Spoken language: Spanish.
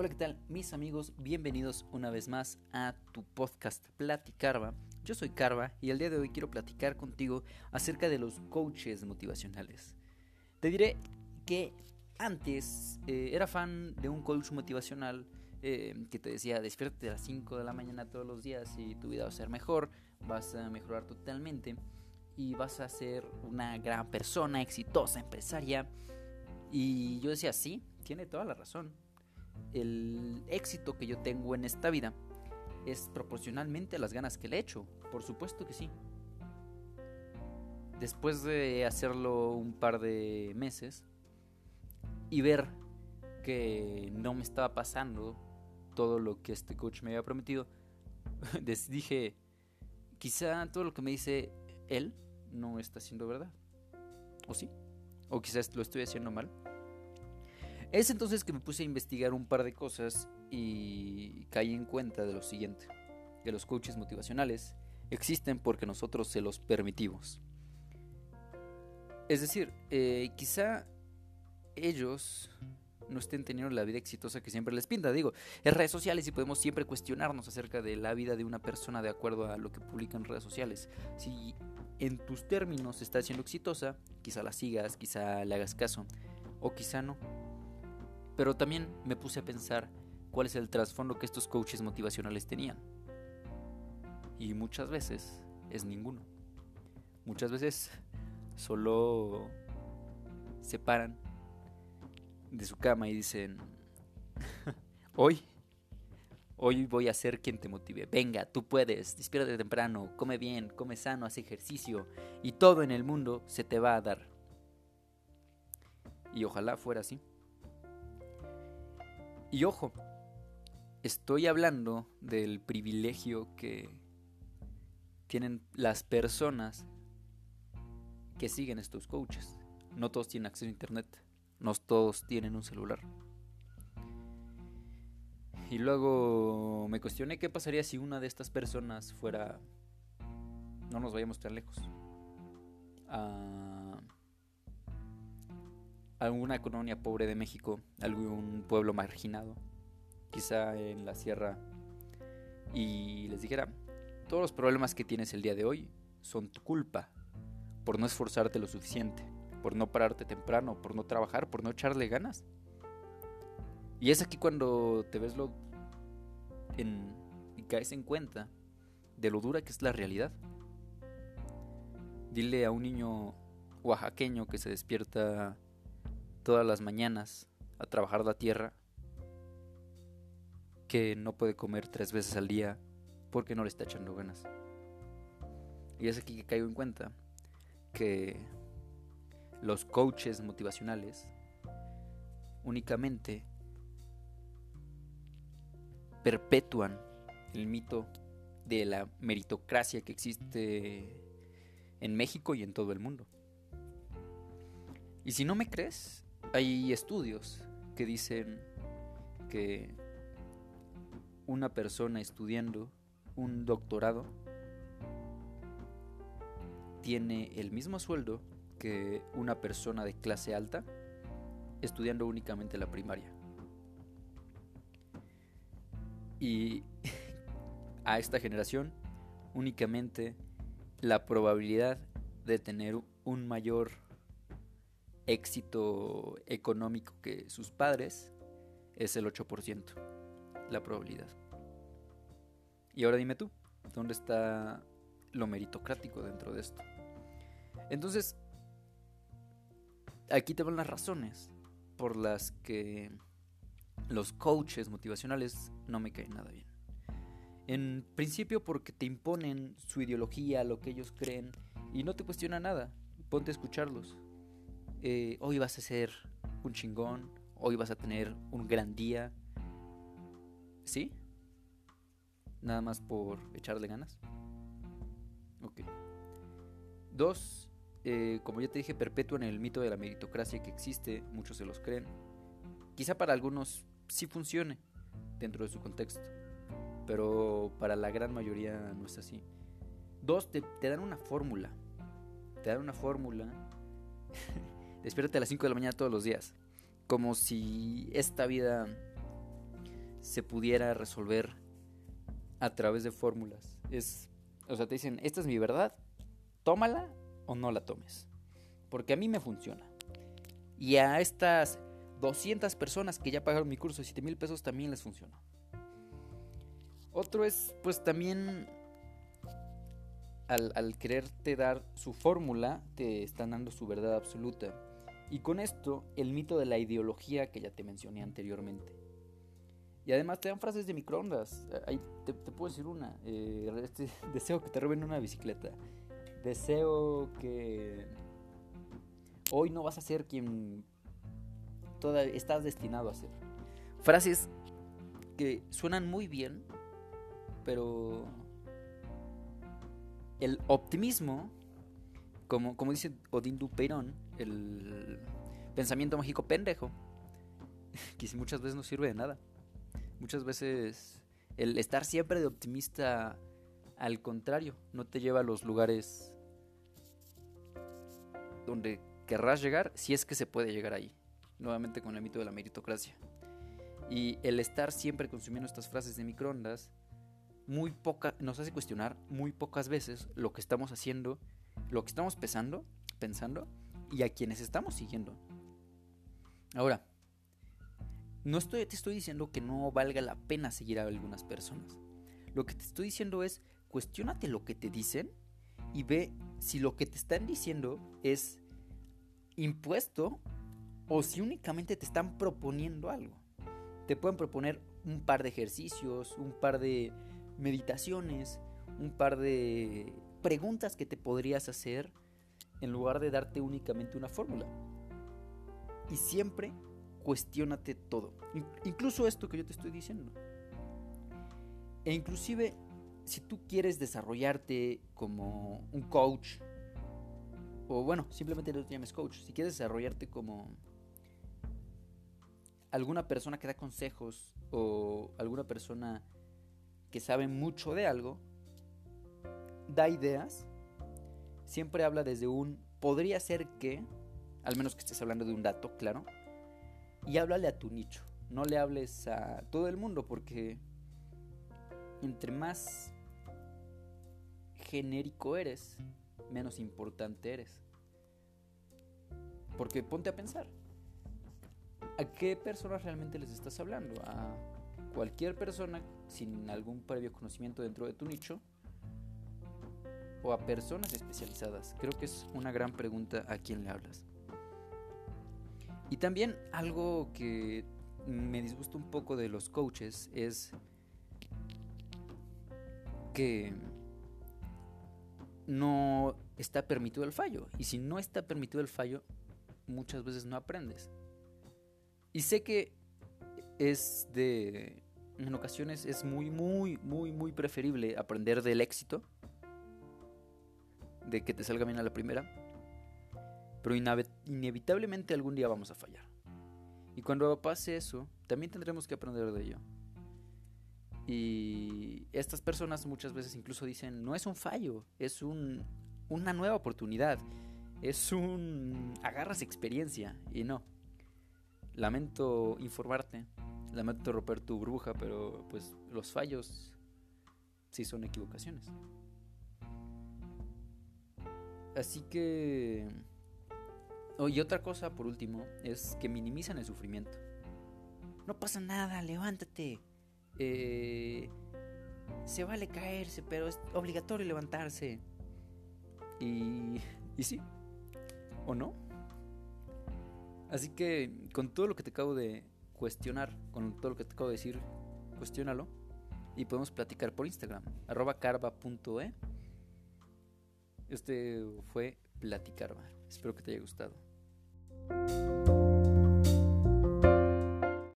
Hola, ¿qué tal? Mis amigos, bienvenidos una vez más a tu podcast Platicarva. Yo soy Carva y el día de hoy quiero platicar contigo acerca de los coaches motivacionales. Te diré que antes eh, era fan de un coach motivacional eh, que te decía despiértate a las 5 de la mañana todos los días y tu vida va a ser mejor, vas a mejorar totalmente y vas a ser una gran persona, exitosa, empresaria. Y yo decía, sí, tiene toda la razón. El éxito que yo tengo en esta vida es proporcionalmente a las ganas que le echo. Por supuesto que sí. Después de hacerlo un par de meses y ver que no me estaba pasando todo lo que este coach me había prometido, dije, quizá todo lo que me dice él no está siendo verdad. ¿O sí? ¿O quizás lo estoy haciendo mal? Es entonces que me puse a investigar un par de cosas y caí en cuenta de lo siguiente, que los coaches motivacionales existen porque nosotros se los permitimos. Es decir, eh, quizá ellos no estén teniendo la vida exitosa que siempre les pinta. Digo, en redes sociales y podemos siempre cuestionarnos acerca de la vida de una persona de acuerdo a lo que publica en redes sociales. Si en tus términos está siendo exitosa, quizá la sigas, quizá le hagas caso, o quizá no. Pero también me puse a pensar cuál es el trasfondo que estos coaches motivacionales tenían. Y muchas veces es ninguno. Muchas veces solo se paran de su cama y dicen, hoy, hoy voy a ser quien te motive. Venga, tú puedes, despiértate temprano, come bien, come sano, haz ejercicio y todo en el mundo se te va a dar. Y ojalá fuera así. Y ojo, estoy hablando del privilegio que tienen las personas que siguen estos coaches. No todos tienen acceso a internet. No todos tienen un celular. Y luego me cuestioné qué pasaría si una de estas personas fuera... No nos vayamos tan lejos. Alguna colonia pobre de México, algún pueblo marginado, quizá en la sierra, y les dijera, todos los problemas que tienes el día de hoy son tu culpa por no esforzarte lo suficiente por no pararte temprano, por no trabajar, por no echarle ganas. Y es aquí cuando te ves lo en, y caes en cuenta de lo dura que es la realidad. Dile a un niño oaxaqueño que se despierta todas las mañanas a trabajar la tierra que no puede comer tres veces al día porque no le está echando ganas. Y es aquí que caigo en cuenta que los coaches motivacionales únicamente perpetúan el mito de la meritocracia que existe en México y en todo el mundo. Y si no me crees, hay estudios que dicen que una persona estudiando un doctorado tiene el mismo sueldo que una persona de clase alta estudiando únicamente la primaria. Y a esta generación únicamente la probabilidad de tener un mayor éxito económico que sus padres es el 8%, la probabilidad. Y ahora dime tú, ¿dónde está lo meritocrático dentro de esto? Entonces, aquí te van las razones por las que los coaches motivacionales no me caen nada bien. En principio porque te imponen su ideología, lo que ellos creen, y no te cuestiona nada. Ponte a escucharlos. Eh, hoy vas a ser un chingón, hoy vas a tener un gran día. ¿Sí? Nada más por echarle ganas. Ok. Dos, eh, como ya te dije, perpetúan el mito de la meritocracia que existe, muchos se los creen. Quizá para algunos sí funcione dentro de su contexto, pero para la gran mayoría no es así. Dos, te, dan una fórmula. Te dan una fórmula. Despiértate a las 5 de la mañana todos los días. Como si esta vida se pudiera resolver a través de fórmulas. Es, o sea, te dicen, esta es mi verdad, tómala o no la tomes. Porque a mí me funciona. Y a estas 200 personas que ya pagaron mi curso de 7 mil pesos también les funcionó. Otro es, pues también, al quererte dar su fórmula, te están dando su verdad absoluta. Y con esto, el mito de la ideología que ya te mencioné anteriormente. Y además te dan frases de microondas. Ahí te, puedo decir una. Eh, este, deseo que te roben una bicicleta. Deseo que hoy no vas a ser quien estás destinado a ser. Frases que suenan muy bien, pero el optimismo, como, como dice Odín Dupeirón, el pensamiento mágico pendejo, que muchas veces no sirve de nada. Muchas veces el estar siempre de optimista, al contrario, no te lleva a los lugares donde querrás llegar, si es que se puede llegar ahí. Nuevamente con el mito de la meritocracia. Y el estar siempre consumiendo estas frases de microondas, muy poca, nos hace cuestionar muy pocas veces lo que estamos haciendo, lo que estamos pensando, pensando y a quienes estamos siguiendo. Ahora, no estoy, te estoy diciendo que no valga la pena seguir a algunas personas. Lo que te estoy diciendo es, cuestionate lo que te dicen y ve si lo que te están diciendo es impuesto o si únicamente te están proponiendo algo. Te pueden proponer un par de ejercicios, un par de meditaciones, un par de preguntas que te podrías hacer en lugar de darte únicamente una fórmula. Y siempre cuestiónate todo. Incluso esto que yo te estoy diciendo. E inclusive si tú quieres desarrollarte como un coach, o bueno, simplemente no te llames coach, si quieres desarrollarte como alguna persona que da consejos o alguna persona que sabe mucho de algo, da ideas, siempre habla desde un podría ser que, al menos que estés hablando de un dato, claro, y háblale a tu nicho, no le hables a todo el mundo porque entre más genérico eres, menos importante eres. Porque ponte a pensar, ¿a qué personas realmente les estás hablando? ¿A cualquier persona sin algún previo conocimiento dentro de tu nicho? ¿O a personas especializadas? Creo que es una gran pregunta a quién le hablas. Y también algo que me disgusta un poco de los coaches es que no está permitido el fallo. Y si no está permitido el fallo, muchas veces no aprendes. Y sé que es de... En ocasiones es muy, muy, muy, muy preferible aprender del éxito. De que te salga bien a la primera pero inevitablemente algún día vamos a fallar. Y cuando pase eso, también tendremos que aprender de ello. Y estas personas muchas veces incluso dicen, no es un fallo, es un, una nueva oportunidad, es un... agarras experiencia. Y no. Lamento informarte, lamento romper tu bruja, pero pues los fallos sí son equivocaciones. Así que Oh, y otra cosa, por último, es que minimizan el sufrimiento. No pasa nada, levántate. Eh, se vale caerse, pero es obligatorio levantarse. Y, y sí, ¿o no? Así que con todo lo que te acabo de cuestionar, con todo lo que te acabo de decir, cuestiónalo y podemos platicar por Instagram, arroba carva.e. Este fue Platicarva. Espero que te haya gustado. thank you